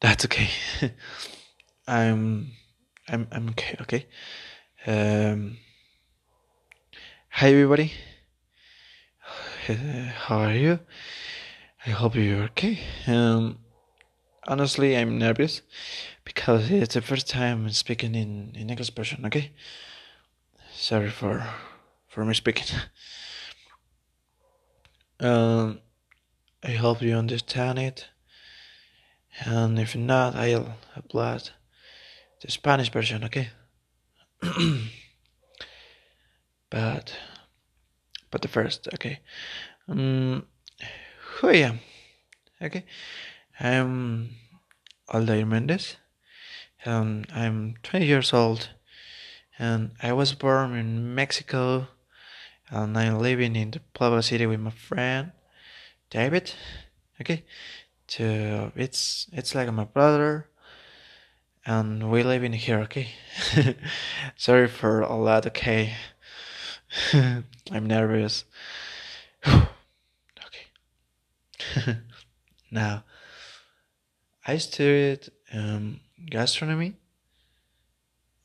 That's okay. I'm I'm I'm okay, okay. Um Hi everybody. How are you? I hope you're okay. Um honestly I'm nervous because it's the first time I'm speaking in, in English person, okay? Sorry for for me speaking. Um I hope you understand it and if not, I'll upload the Spanish version, okay? but but the first, okay. Um, who I am, okay? I'm Aldair Mendez. Um, I'm 20 years old, and I was born in Mexico, and I'm living in the Puebla City with my friend David. Okay, to it's it's like my brother and we live in here okay sorry for all that okay? I'm nervous. Okay. Now i studied um, gastronomy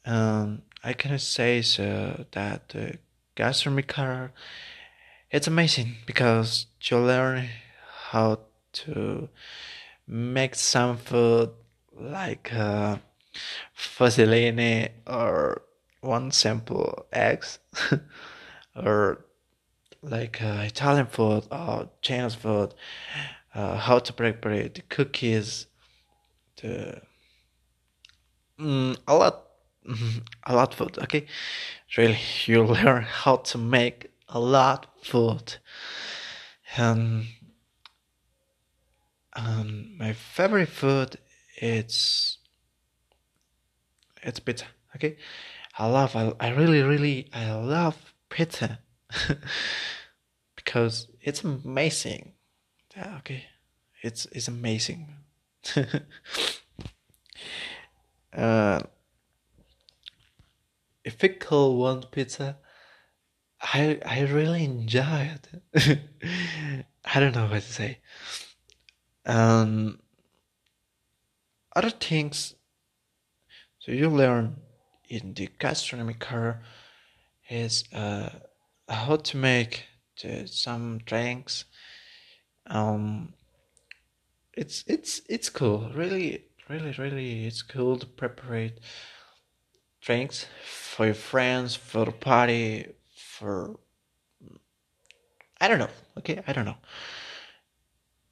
um, i can say so that the gastronomy car it's amazing because you learn how to make some food like uh, fusilline or one simple eggs or like uh, Italian food or Chinese food, uh, how to prepare the cookies, the mm, a lot, a lot food. Okay, really, you learn how to make a lot food, and um, my favorite food it's it's pizza. Okay, I love I, I really really I love pizza because it's amazing. Yeah, okay, it's it's amazing. uh, if we call one pizza, I I really enjoy it. I don't know what to say. Um, other things so you learn in the gastronomy car is uh, how to make the, some drinks. Um, it's it's it's cool. Really, really, really, it's cool to prepare drinks for your friends, for the party, for I don't know. Okay, I don't know.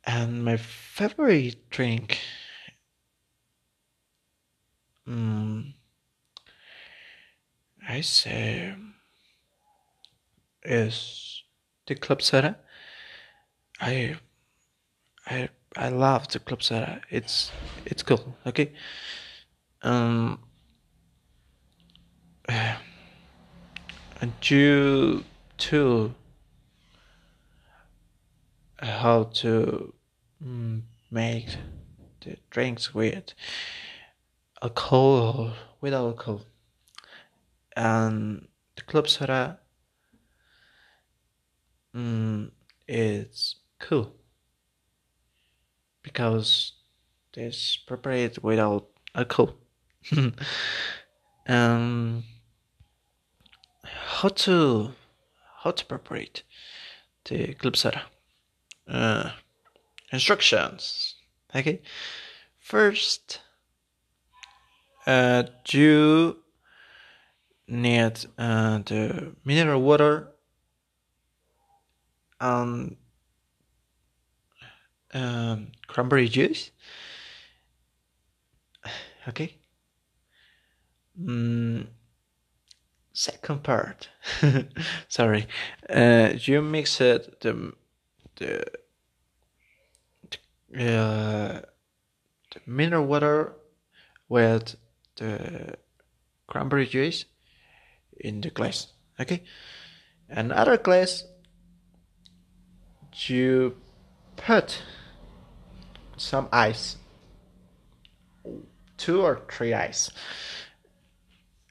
And my favorite drink, mm, I say, is the club soda. I, I, I love the club soda. It's, it's cool. Okay. Um. And you too how to mm, make the drinks with alcohol without alcohol. And the club soda mm, it's cool because it's prepared without alcohol. um, how to how to prepare the club soda? Uh, instructions. Okay, first, uh, you need uh, the mineral water and um, cranberry juice. Okay. Mm, second part. Sorry. Uh, you mix it the the uh, the mineral water with the cranberry juice in the glass. Okay, another glass you put some ice, two or three ice,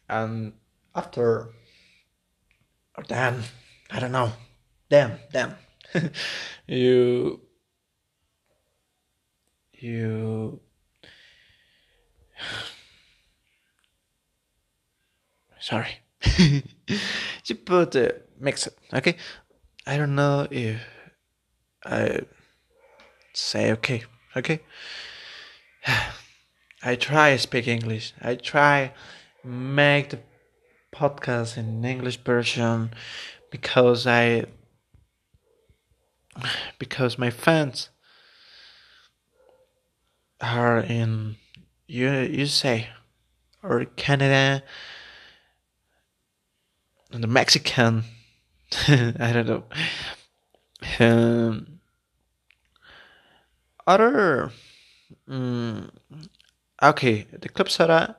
and after or then I don't know, then then you you sorry. You put uh, mix it okay? I don't know if i say okay okay? I try speak english. I try make the podcast in english version because i because my fans are in USA or Canada and the Mexican I don't know. Um, other um, okay the club soda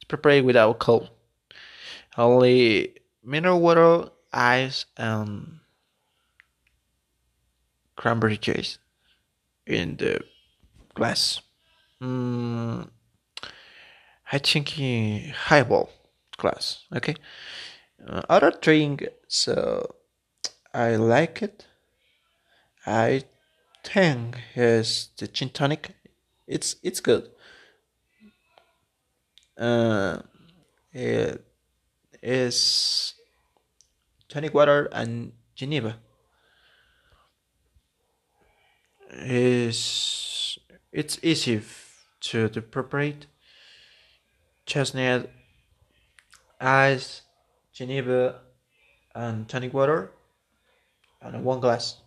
is prepared without alcohol. Only mineral water ice and cranberry juice in the glass. Mm, I think highball glass. Okay. Uh, other drink, so I like it. I think is the gin tonic. It's it's good. Uh, it is tonic water and Geneva. Is it's easy to, prepare chestnut, ice, Geneva, and tonic water, and one glass.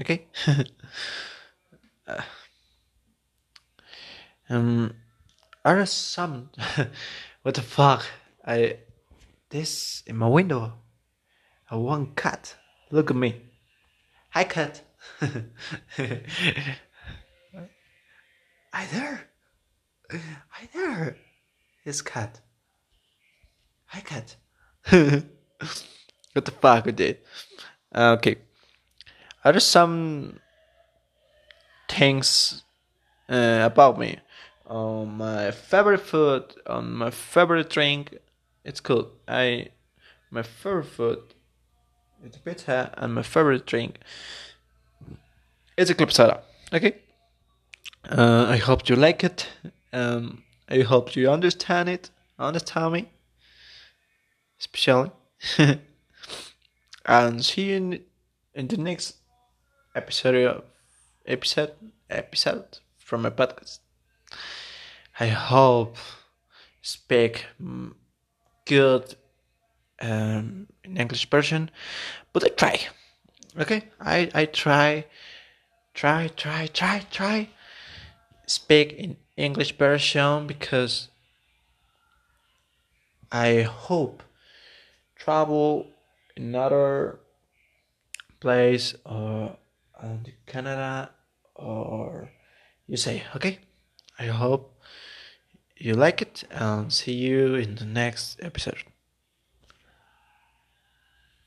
Okay. uh, um, are some? what the fuck? I this in my window. A one cat. Look at me. Hi cat. Hi there. His cat. Hi cat. what the fuck with it? Okay. Are there some things uh, about me? On my favorite food, on my favorite drink, it's cool. I my favorite food is pizza, and my favorite drink is a club soda. Okay. Uh, I hope you like it. Um, I hope you understand it. Understand me, especially. and see you in, in the next episode of episode episode from my podcast. I hope speak good um, in English version, but I try. Okay, I I try, try, try, try, try speak in English version because I hope travel another place or uh, Canada or USA. Okay, I hope you like it and see you in the next episode.